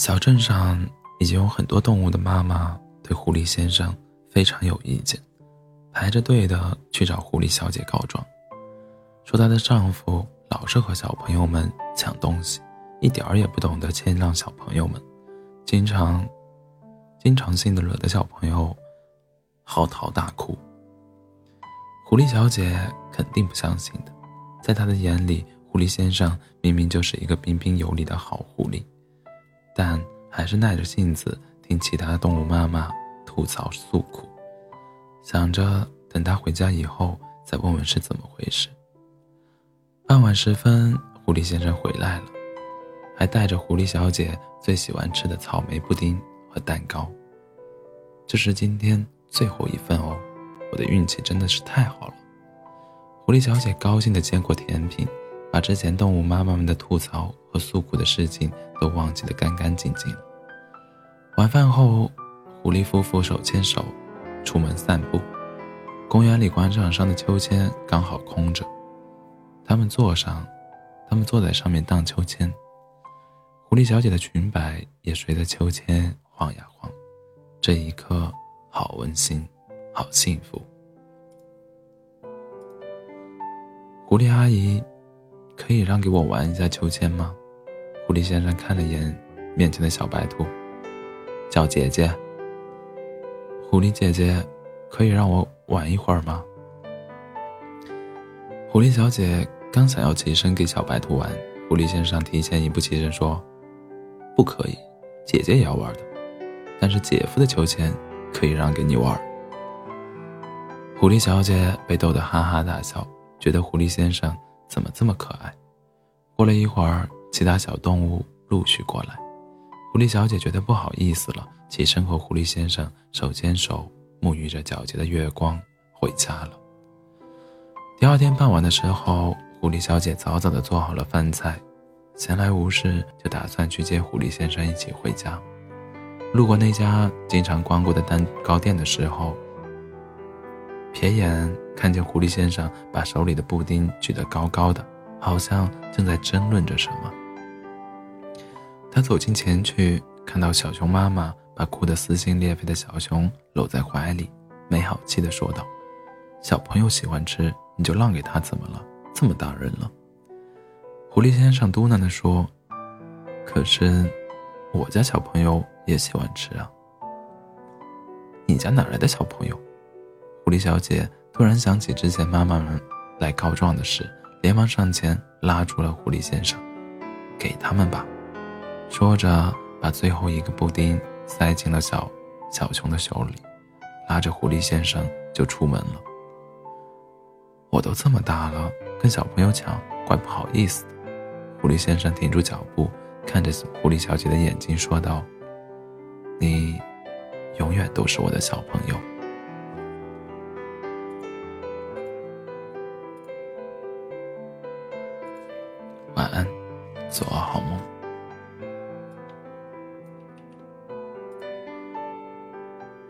小镇上已经有很多动物的妈妈对狐狸先生非常有意见，排着队的去找狐狸小姐告状，说她的丈夫老是和小朋友们抢东西，一点儿也不懂得谦让小朋友们，经常，经常性的惹得小朋友嚎啕大哭。狐狸小姐肯定不相信的，在她的眼里，狐狸先生明明就是一个彬彬有礼的好狐狸。但还是耐着性子听其他动物妈妈吐槽诉苦，想着等他回家以后再问问是怎么回事。傍晚时分，狐狸先生回来了，还带着狐狸小姐最喜欢吃的草莓布丁和蛋糕。这是今天最后一份哦，我的运气真的是太好了。狐狸小姐高兴地接过甜品。把之前动物妈妈们的吐槽和诉苦的事情都忘记得干干净净了。晚饭后，狐狸夫妇手牵手出门散步。公园里广场上的秋千刚好空着，他们坐上，他们坐在上面荡秋千。狐狸小姐的裙摆也随着秋千晃呀晃。这一刻，好温馨，好幸福。狐狸阿姨。可以让给我玩一下秋千吗？狐狸先生看了眼面前的小白兔，叫姐姐。狐狸姐姐，可以让我玩一会儿吗？狐狸小姐刚想要起身给小白兔玩，狐狸先生提前一步起身说：“不可以，姐姐也要玩的，但是姐夫的秋千可以让给你玩。”狐狸小姐被逗得哈哈大笑，觉得狐狸先生。怎么这么可爱？过了一会儿，其他小动物陆续过来，狐狸小姐觉得不好意思了，起身和狐狸先生手牵手，沐浴着皎洁的月光回家了。第二天傍晚的时候，狐狸小姐早早的做好了饭菜，闲来无事就打算去接狐狸先生一起回家。路过那家经常光顾的蛋糕店的时候，瞥眼看见狐狸先生把手里的布丁举得高高的，好像正在争论着什么。他走近前去，看到小熊妈妈把哭得撕心裂肺的小熊搂在怀里，没好气地说道：“小朋友喜欢吃，你就让给他怎么了？这么大人了。”狐狸先生嘟囔地说：“可是，我家小朋友也喜欢吃啊。你家哪来的小朋友？”狐狸小姐突然想起之前妈妈们来告状的事，连忙上前拉住了狐狸先生：“给他们吧。”说着，把最后一个布丁塞进了小小熊的手里，拉着狐狸先生就出门了。我都这么大了，跟小朋友抢，怪不好意思的。狐狸先生停住脚步，看着狐狸小姐的眼睛说道：“你永远都是我的小朋友。”晚安，做个好梦。